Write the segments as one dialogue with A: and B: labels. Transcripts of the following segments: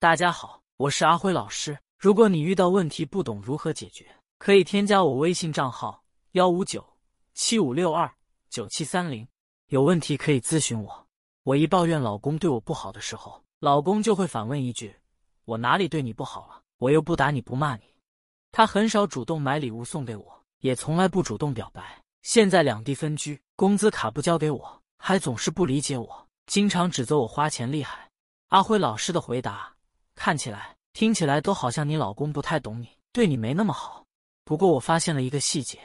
A: 大家好，我是阿辉老师。如果你遇到问题不懂如何解决，可以添加我微信账号幺五九七五六二九七三零，有问题可以咨询我。我一抱怨老公对我不好的时候，老公就会反问一句：“我哪里对你不好了？我又不打你不骂你。”他很少主动买礼物送给我，也从来不主动表白。现在两地分居，工资卡不交给我，还总是不理解我，经常指责我花钱厉害。阿辉老师的回答看起来、听起来都好像你老公不太懂你，对你没那么好。不过我发现了一个细节，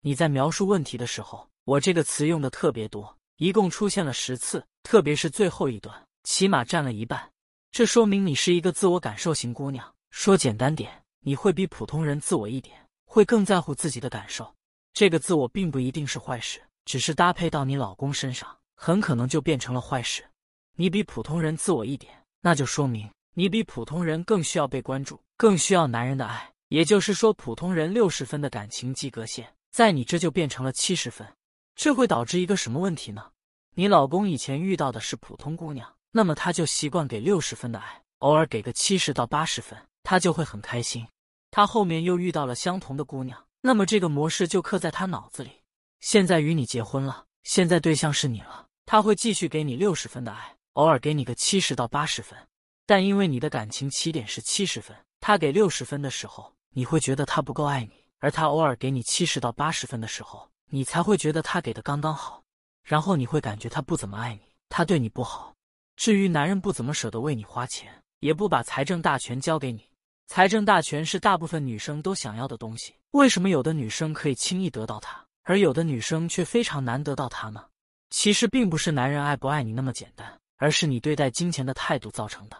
A: 你在描述问题的时候，我这个词用的特别多，一共出现了十次，特别是最后一段，起码占了一半。这说明你是一个自我感受型姑娘。说简单点，你会比普通人自我一点，会更在乎自己的感受。这个自我并不一定是坏事，只是搭配到你老公身上，很可能就变成了坏事。你比普通人自我一点，那就说明你比普通人更需要被关注，更需要男人的爱。也就是说，普通人六十分的感情及格线，在你这就变成了七十分。这会导致一个什么问题呢？你老公以前遇到的是普通姑娘，那么他就习惯给六十分的爱，偶尔给个七十到八十分，他就会很开心。他后面又遇到了相同的姑娘，那么这个模式就刻在他脑子里。现在与你结婚了，现在对象是你了，他会继续给你六十分的爱。偶尔给你个七十到八十分，但因为你的感情起点是七十分，他给六十分的时候，你会觉得他不够爱你；而他偶尔给你七十到八十分的时候，你才会觉得他给的刚刚好。然后你会感觉他不怎么爱你，他对你不好。至于男人不怎么舍得为你花钱，也不把财政大权交给你，财政大权是大部分女生都想要的东西。为什么有的女生可以轻易得到它，而有的女生却非常难得到它呢？其实并不是男人爱不爱你那么简单。而是你对待金钱的态度造成的。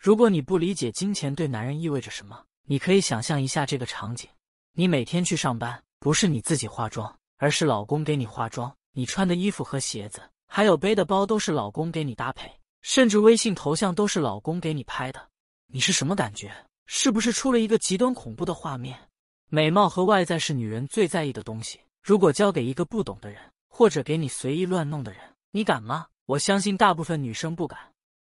A: 如果你不理解金钱对男人意味着什么，你可以想象一下这个场景：你每天去上班，不是你自己化妆，而是老公给你化妆；你穿的衣服和鞋子，还有背的包，都是老公给你搭配，甚至微信头像都是老公给你拍的。你是什么感觉？是不是出了一个极端恐怖的画面？美貌和外在是女人最在意的东西。如果交给一个不懂的人，或者给你随意乱弄的人，你敢吗？我相信大部分女生不敢。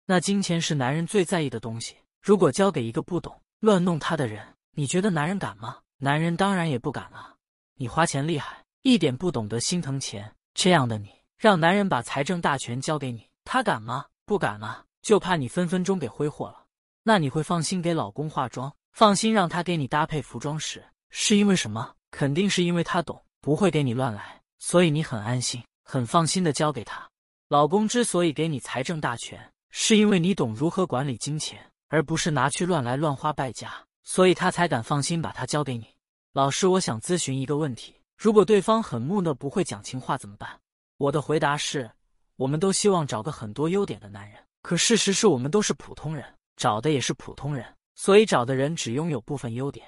A: 那金钱是男人最在意的东西，如果交给一个不懂乱弄他的人，你觉得男人敢吗？男人当然也不敢啊。你花钱厉害，一点不懂得心疼钱，这样的你让男人把财政大权交给你，他敢吗？不敢啊，就怕你分分钟给挥霍了。那你会放心给老公化妆，放心让他给你搭配服装时，是因为什么？肯定是因为他懂，不会给你乱来，所以你很安心、很放心的交给他。老公之所以给你财政大权，是因为你懂如何管理金钱，而不是拿去乱来乱花败家，所以他才敢放心把它交给你。老师，我想咨询一个问题：如果对方很木讷，不会讲情话怎么办？我的回答是：我们都希望找个很多优点的男人，可事实是我们都是普通人，找的也是普通人，所以找的人只拥有部分优点。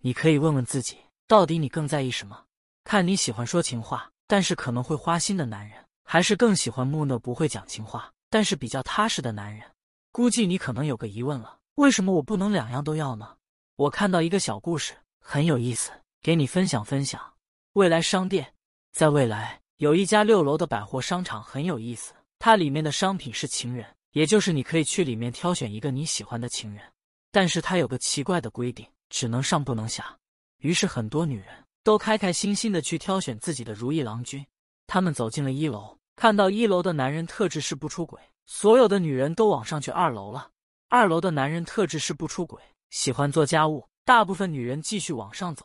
A: 你可以问问自己，到底你更在意什么？看你喜欢说情话，但是可能会花心的男人。还是更喜欢木讷不会讲情话，但是比较踏实的男人。估计你可能有个疑问了：为什么我不能两样都要呢？我看到一个小故事，很有意思，给你分享分享。未来商店，在未来有一家六楼的百货商场，很有意思。它里面的商品是情人，也就是你可以去里面挑选一个你喜欢的情人。但是它有个奇怪的规定，只能上不能下。于是很多女人都开开心心的去挑选自己的如意郎君。他们走进了一楼。看到一楼的男人特质是不出轨，所有的女人都往上去二楼了。二楼的男人特质是不出轨，喜欢做家务，大部分女人继续往上走。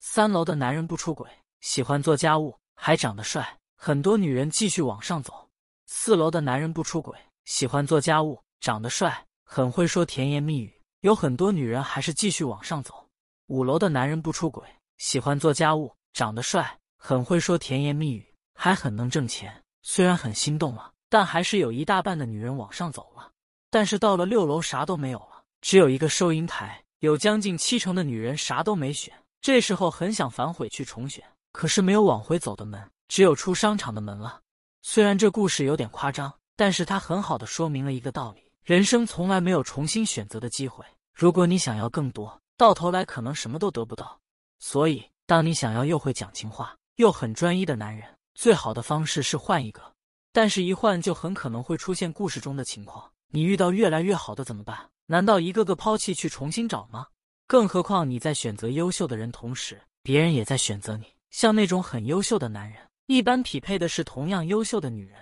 A: 三楼的男人不出轨，喜欢做家务，还长得帅，很多女人继续往上走。四楼的男人不出轨，喜欢做家务，长得帅，很会说甜言蜜语，有很多女人还是继续往上走。五楼的男人不出轨，喜欢做家务，长得帅，很会说甜言蜜语，还很能挣钱。虽然很心动了，但还是有一大半的女人往上走了。但是到了六楼，啥都没有了，只有一个收银台，有将近七成的女人啥都没选。这时候很想反悔去重选，可是没有往回走的门，只有出商场的门了。虽然这故事有点夸张，但是它很好的说明了一个道理：人生从来没有重新选择的机会。如果你想要更多，到头来可能什么都得不到。所以，当你想要又会讲情话又很专一的男人。最好的方式是换一个，但是一换就很可能会出现故事中的情况。你遇到越来越好的怎么办？难道一个个抛弃去重新找吗？更何况你在选择优秀的人同时，别人也在选择你。像那种很优秀的男人，一般匹配的是同样优秀的女人。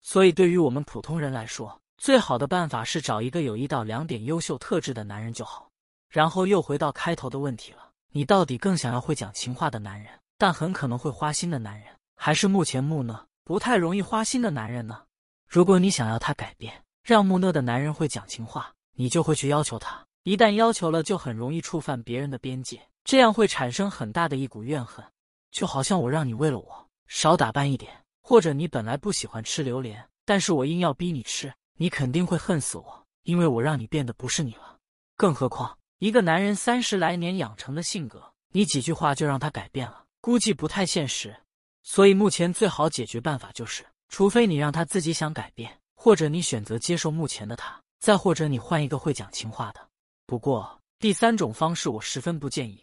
A: 所以，对于我们普通人来说，最好的办法是找一个有一到两点优秀特质的男人就好。然后又回到开头的问题了：你到底更想要会讲情话的男人，但很可能会花心的男人，还是目前木讷、不太容易花心的男人呢？如果你想要他改变，让木讷的男人会讲情话，你就会去要求他。一旦要求了，就很容易触犯别人的边界，这样会产生很大的一股怨恨。就好像我让你为了我少打扮一点，或者你本来不喜欢吃榴莲，但是我硬要逼你吃，你肯定会恨死我，因为我让你变得不是你了。更何况一个男人三十来年养成的性格，你几句话就让他改变了，估计不太现实。所以目前最好解决办法就是，除非你让他自己想改变，或者你选择接受目前的他，再或者你换一个会讲情话的。不过第三种方式我十分不建议。